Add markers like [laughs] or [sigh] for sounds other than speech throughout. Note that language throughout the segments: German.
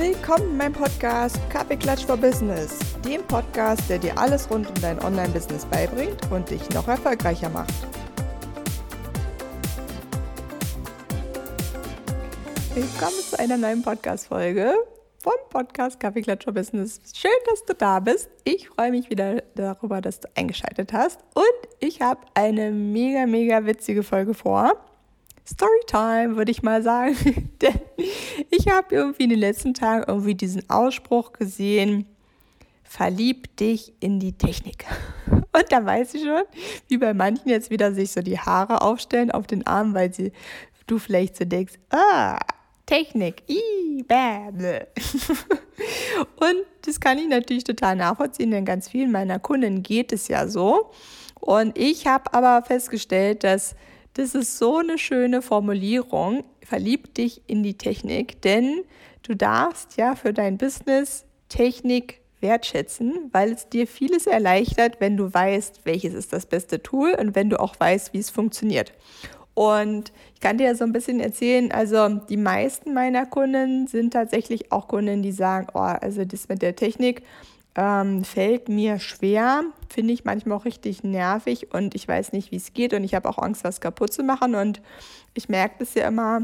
Willkommen in meinem Podcast Kaffeeklatsch for Business, dem Podcast, der dir alles rund um dein Online-Business beibringt und dich noch erfolgreicher macht. Willkommen zu einer neuen Podcast-Folge vom Podcast Kaffeeklatsch for Business. Schön, dass du da bist. Ich freue mich wieder darüber, dass du eingeschaltet hast. Und ich habe eine mega, mega witzige Folge vor. Storytime, würde ich mal sagen. [laughs] Denn ich habe irgendwie in den letzten Tagen irgendwie diesen Ausspruch gesehen, verlieb dich in die Technik. [laughs] Und da weiß ich schon, wie bei manchen jetzt wieder sich so die Haare aufstellen auf den Armen, weil sie, du vielleicht so denkst, ah, Technik, bäh, bäh. [laughs] Und das kann ich natürlich total nachvollziehen, denn ganz vielen meiner Kunden geht es ja so. Und ich habe aber festgestellt, dass das ist so eine schöne Formulierung. Verlieb dich in die Technik, denn du darfst ja für dein Business Technik wertschätzen, weil es dir vieles erleichtert, wenn du weißt, welches ist das beste Tool und wenn du auch weißt, wie es funktioniert. Und ich kann dir so ein bisschen erzählen, also die meisten meiner Kunden sind tatsächlich auch Kunden, die sagen, oh, also das mit der Technik, ähm, fällt mir schwer, finde ich manchmal auch richtig nervig und ich weiß nicht, wie es geht und ich habe auch Angst, was kaputt zu machen und ich merke das ja immer,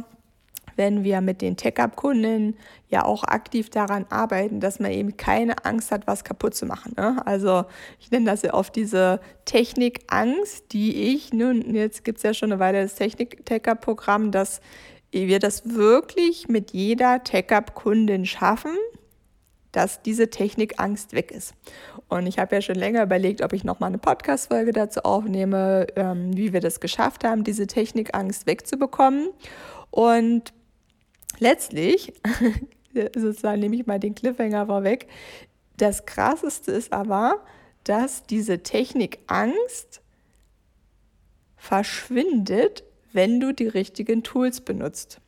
wenn wir mit den Tech-Up-Kunden ja auch aktiv daran arbeiten, dass man eben keine Angst hat, was kaputt zu machen. Ne? Also ich nenne das ja oft diese Technikangst, die ich, nun, jetzt gibt es ja schon eine Weile das Technik-Tech-Up-Programm, dass wir das wirklich mit jeder Tech-Up-Kundin schaffen, dass diese Technikangst weg ist. Und ich habe ja schon länger überlegt, ob ich nochmal eine Podcast-Folge dazu aufnehme, ähm, wie wir das geschafft haben, diese Technikangst wegzubekommen. Und letztlich, [laughs] sozusagen nehme ich mal den Cliffhanger vorweg, das Krasseste ist aber, dass diese Technikangst verschwindet, wenn du die richtigen Tools benutzt.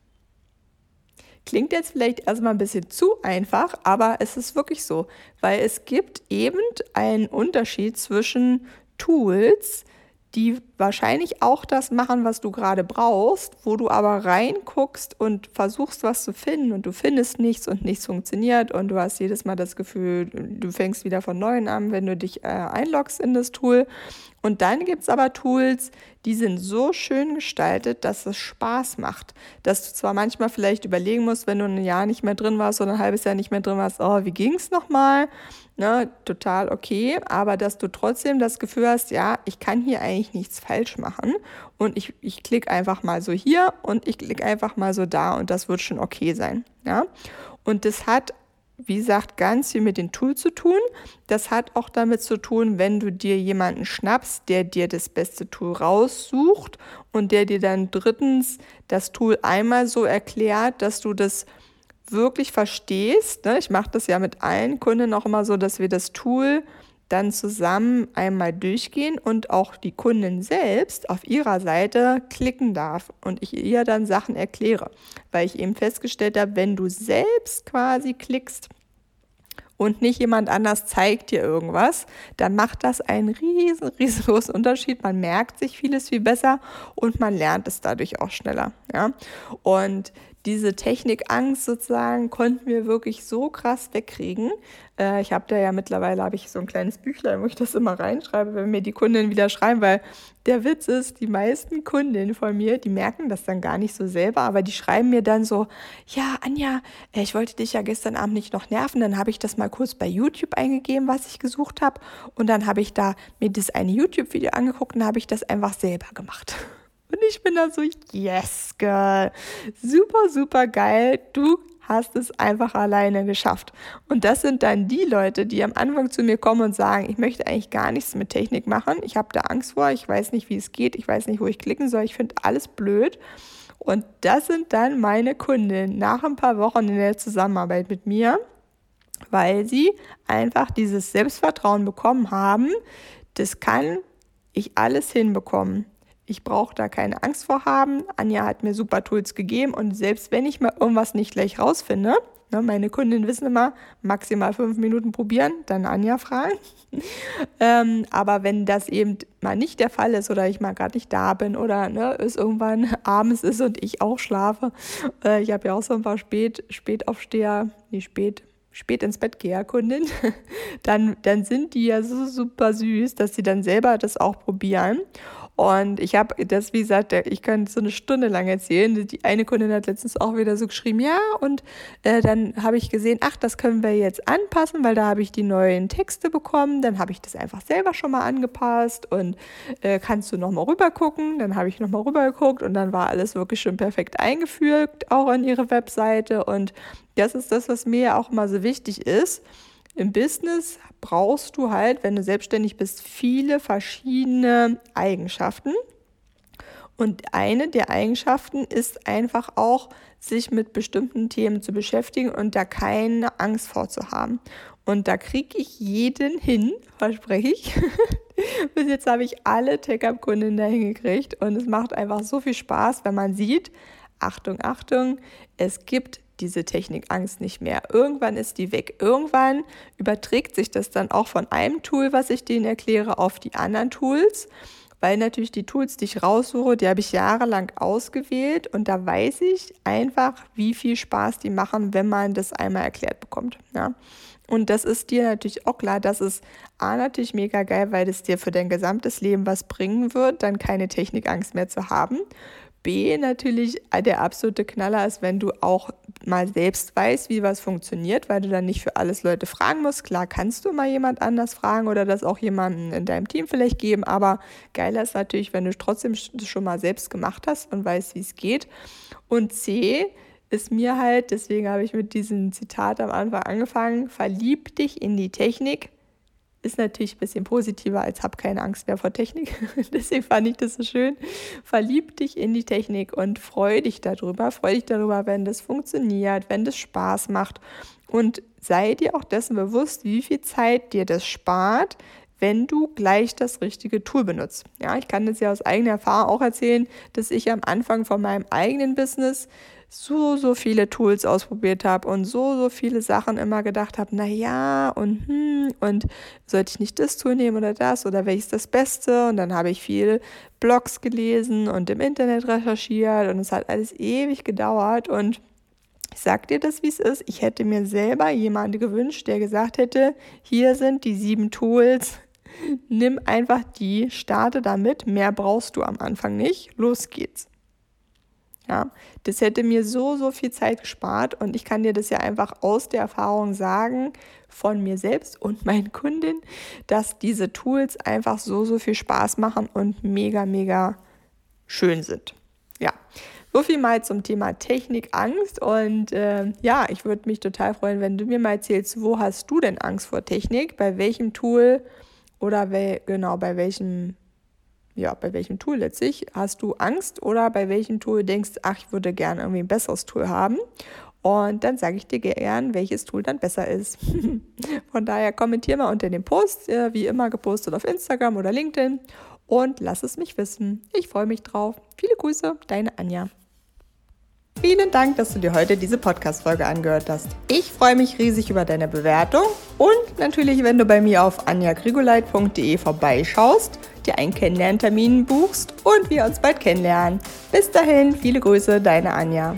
Klingt jetzt vielleicht erstmal ein bisschen zu einfach, aber es ist wirklich so, weil es gibt eben einen Unterschied zwischen Tools, die wahrscheinlich auch das machen, was du gerade brauchst, wo du aber reinguckst und versuchst, was zu finden und du findest nichts und nichts funktioniert und du hast jedes Mal das Gefühl, du fängst wieder von neuem an, wenn du dich äh, einloggst in das Tool. Und dann gibt es aber Tools, die sind so schön gestaltet, dass es Spaß macht. Dass du zwar manchmal vielleicht überlegen musst, wenn du ein Jahr nicht mehr drin warst oder ein halbes Jahr nicht mehr drin warst, oh, wie ging es nochmal? Ne, total okay, aber dass du trotzdem das Gefühl hast, ja, ich kann hier eigentlich nichts falsch machen und ich, ich klicke einfach mal so hier und ich klicke einfach mal so da und das wird schon okay sein. Ja? Und das hat wie gesagt, ganz viel mit dem Tool zu tun. Das hat auch damit zu tun, wenn du dir jemanden schnappst, der dir das beste Tool raussucht und der dir dann drittens das Tool einmal so erklärt, dass du das wirklich verstehst. Ne? Ich mache das ja mit allen Kunden auch immer so, dass wir das Tool dann zusammen einmal durchgehen und auch die Kundin selbst auf ihrer Seite klicken darf und ich ihr dann Sachen erkläre, weil ich eben festgestellt habe, wenn du selbst quasi klickst und nicht jemand anders zeigt dir irgendwas, dann macht das einen riesen, [laughs] riesengroßen Unterschied. Man merkt sich vieles viel besser und man lernt es dadurch auch schneller. Ja? Und diese Technikangst sozusagen konnten wir wirklich so krass wegkriegen. Äh, ich habe da ja mittlerweile habe ich so ein kleines Büchlein, wo ich das immer reinschreibe, wenn mir die Kunden wieder schreiben, weil der Witz ist, die meisten Kundinnen von mir, die merken das dann gar nicht so selber, aber die schreiben mir dann so, ja, Anja, äh, ich wollte dich ja gestern Abend nicht noch nerven, dann habe ich das mal kurz bei YouTube eingegeben, was ich gesucht habe und dann habe ich da mir das eine YouTube-Video angeguckt und habe ich das einfach selber gemacht. Und ich bin da so, yes, girl. Super, super geil. Du hast es einfach alleine geschafft. Und das sind dann die Leute, die am Anfang zu mir kommen und sagen, ich möchte eigentlich gar nichts mit Technik machen. Ich habe da Angst vor, ich weiß nicht, wie es geht, ich weiß nicht, wo ich klicken soll, ich finde alles blöd. Und das sind dann meine Kunden nach ein paar Wochen in der Zusammenarbeit mit mir, weil sie einfach dieses Selbstvertrauen bekommen haben, das kann ich alles hinbekommen ich brauche da keine Angst vor haben. Anja hat mir super Tools gegeben und selbst wenn ich mal irgendwas nicht gleich rausfinde, ne, meine Kundinnen wissen immer, maximal fünf Minuten probieren, dann Anja fragen. [laughs] ähm, aber wenn das eben mal nicht der Fall ist oder ich mal gerade nicht da bin oder ne, es irgendwann [laughs] abends ist und ich auch schlafe, äh, ich habe ja auch so ein paar Spät, Spätaufsteher, nee, spät, spät ins Bett gehe, Kundin, [laughs] dann, dann sind die ja so super süß, dass sie dann selber das auch probieren. Und ich habe das, wie gesagt, ich könnte so eine Stunde lang erzählen. Die eine Kundin hat letztens auch wieder so geschrieben, ja, und äh, dann habe ich gesehen, ach, das können wir jetzt anpassen, weil da habe ich die neuen Texte bekommen. Dann habe ich das einfach selber schon mal angepasst und äh, kannst du nochmal rüber gucken. Dann habe ich nochmal rüber geguckt und dann war alles wirklich schon perfekt eingefügt, auch an ihre Webseite. Und das ist das, was mir auch immer so wichtig ist im Business brauchst du halt, wenn du selbstständig bist, viele verschiedene Eigenschaften. Und eine der Eigenschaften ist einfach auch, sich mit bestimmten Themen zu beschäftigen und da keine Angst vorzuhaben. Und da kriege ich jeden hin, verspreche ich. [laughs] Bis jetzt habe ich alle Take-Up-Kunden dahin gekriegt und es macht einfach so viel Spaß, wenn man sieht, Achtung, Achtung, es gibt diese Technikangst nicht mehr. Irgendwann ist die weg. Irgendwann überträgt sich das dann auch von einem Tool, was ich denen erkläre, auf die anderen Tools. Weil natürlich die Tools, die ich raussuche, die habe ich jahrelang ausgewählt und da weiß ich einfach, wie viel Spaß die machen, wenn man das einmal erklärt bekommt. Ja. Und das ist dir natürlich auch klar, das ist A natürlich mega geil, weil es dir für dein gesamtes Leben was bringen wird, dann keine Technikangst mehr zu haben. B natürlich der absolute Knaller ist, wenn du auch mal selbst weißt, wie was funktioniert, weil du dann nicht für alles Leute fragen musst. Klar kannst du mal jemand anders fragen oder das auch jemanden in deinem Team vielleicht geben, aber geiler ist natürlich, wenn du trotzdem schon mal selbst gemacht hast und weißt, wie es geht. Und C ist mir halt, deswegen habe ich mit diesem Zitat am Anfang angefangen, verlieb dich in die Technik, ist natürlich ein bisschen positiver als hab keine Angst mehr vor Technik. [laughs] Deswegen fand ich das so schön. Verlieb dich in die Technik und freu dich darüber. Freu dich darüber, wenn das funktioniert, wenn das Spaß macht. Und sei dir auch dessen bewusst, wie viel Zeit dir das spart, wenn du gleich das richtige Tool benutzt. Ja, ich kann das ja aus eigener Erfahrung auch erzählen, dass ich am Anfang von meinem eigenen Business so, so viele Tools ausprobiert habe und so, so viele Sachen immer gedacht habe, na ja, und hm, und sollte ich nicht das Tool nehmen oder das oder welches das Beste? Und dann habe ich viel Blogs gelesen und im Internet recherchiert und es hat alles ewig gedauert und ich sag dir das, wie es ist. Ich hätte mir selber jemanden gewünscht, der gesagt hätte, hier sind die sieben Tools, nimm einfach die, starte damit, mehr brauchst du am Anfang nicht, los geht's. Ja, das hätte mir so, so viel Zeit gespart und ich kann dir das ja einfach aus der Erfahrung sagen von mir selbst und [laughs] meinen Kundinnen, dass diese Tools einfach so, so viel Spaß machen und mega, mega schön sind. Ja, so viel mal zum Thema Technikangst und äh, ja, ich würde mich total freuen, wenn du mir mal erzählst, wo hast du denn Angst vor Technik, bei welchem Tool oder wel genau bei welchem ja, bei welchem Tool letztlich hast du Angst oder bei welchem Tool denkst, ach, ich würde gerne irgendwie ein besseres Tool haben. Und dann sage ich dir gern, welches Tool dann besser ist. [laughs] Von daher kommentier mal unter dem Post, äh, wie immer gepostet auf Instagram oder LinkedIn und lass es mich wissen. Ich freue mich drauf. Viele Grüße, deine Anja. Vielen Dank, dass du dir heute diese Podcast-Folge angehört hast. Ich freue mich riesig über deine Bewertung und natürlich, wenn du bei mir auf anjagrigoleit.de vorbeischaust, dir einen Kennenlerntermin buchst und wir uns bald kennenlernen. Bis dahin, viele Grüße, deine Anja.